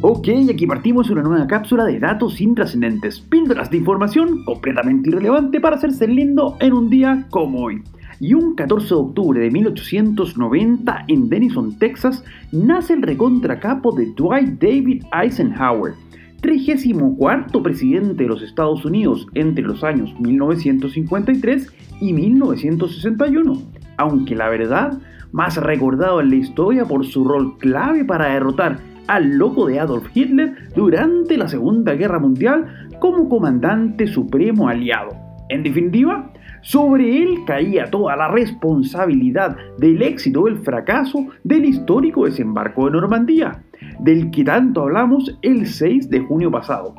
Ok, aquí partimos una nueva cápsula de datos intrascendentes, píldoras de información completamente irrelevante para hacerse lindo en un día como hoy. Y un 14 de octubre de 1890 en Denison, Texas, nace el recontracapo de Dwight David Eisenhower, 34 presidente de los Estados Unidos entre los años 1953 y 1961, aunque la verdad, más recordado en la historia por su rol clave para derrotar al loco de Adolf Hitler durante la Segunda Guerra Mundial como comandante supremo aliado. En definitiva, sobre él caía toda la responsabilidad del éxito o el fracaso del histórico desembarco de Normandía, del que tanto hablamos el 6 de junio pasado.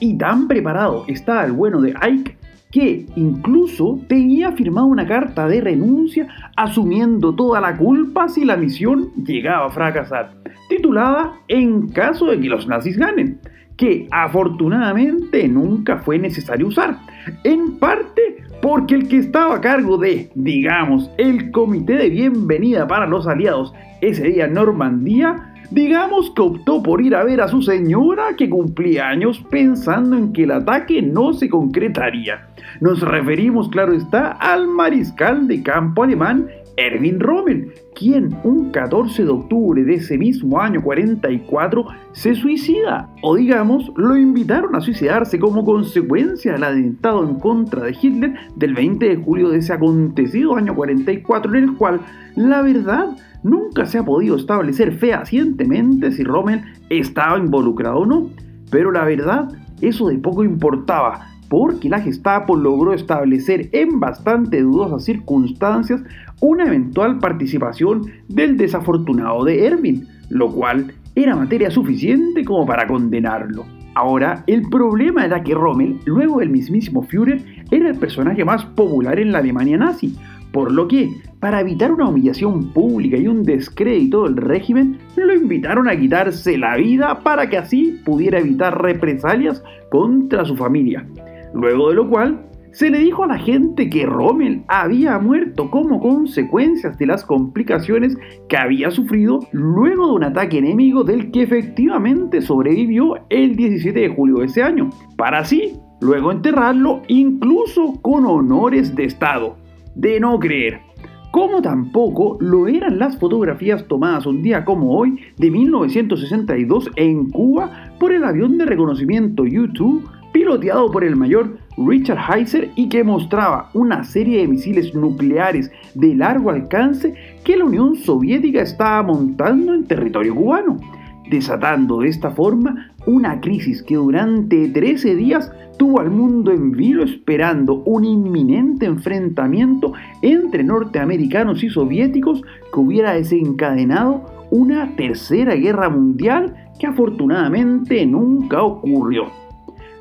Y tan preparado estaba el bueno de Ike que incluso tenía firmado una carta de renuncia asumiendo toda la culpa si la misión llegaba a fracasar, titulada En caso de que los nazis ganen, que afortunadamente nunca fue necesario usar, en parte porque el que estaba a cargo de, digamos, el comité de bienvenida para los aliados ese día en Normandía, Digamos que optó por ir a ver a su señora que cumplía años pensando en que el ataque no se concretaría. Nos referimos, claro está, al mariscal de campo alemán Erwin Rommel, quien un 14 de octubre de ese mismo año 44 se suicida, o digamos, lo invitaron a suicidarse como consecuencia del atentado en contra de Hitler del 20 de julio de ese acontecido año 44 en el cual, la verdad, nunca se ha podido establecer fehacientemente si Rommel estaba involucrado o no, pero la verdad, eso de poco importaba, porque la Gestapo logró establecer en bastante dudosas circunstancias una eventual participación del desafortunado de Erwin, lo cual era materia suficiente como para condenarlo. Ahora, el problema era que Rommel, luego del mismísimo Führer, era el personaje más popular en la Alemania nazi, por lo que, para evitar una humillación pública y un descrédito del régimen, lo invitaron a quitarse la vida para que así pudiera evitar represalias contra su familia. Luego de lo cual, se le dijo a la gente que Rommel había muerto como consecuencias de las complicaciones que había sufrido luego de un ataque enemigo del que efectivamente sobrevivió el 17 de julio de ese año, para así luego enterrarlo incluso con honores de Estado. De no creer. Como tampoco lo eran las fotografías tomadas un día como hoy de 1962 en Cuba por el avión de reconocimiento YouTube piloteado por el mayor Richard Heiser y que mostraba una serie de misiles nucleares de largo alcance que la Unión Soviética estaba montando en territorio cubano, desatando de esta forma una crisis que durante 13 días tuvo al mundo en vilo esperando un inminente enfrentamiento entre norteamericanos y soviéticos que hubiera desencadenado una tercera guerra mundial que afortunadamente nunca ocurrió.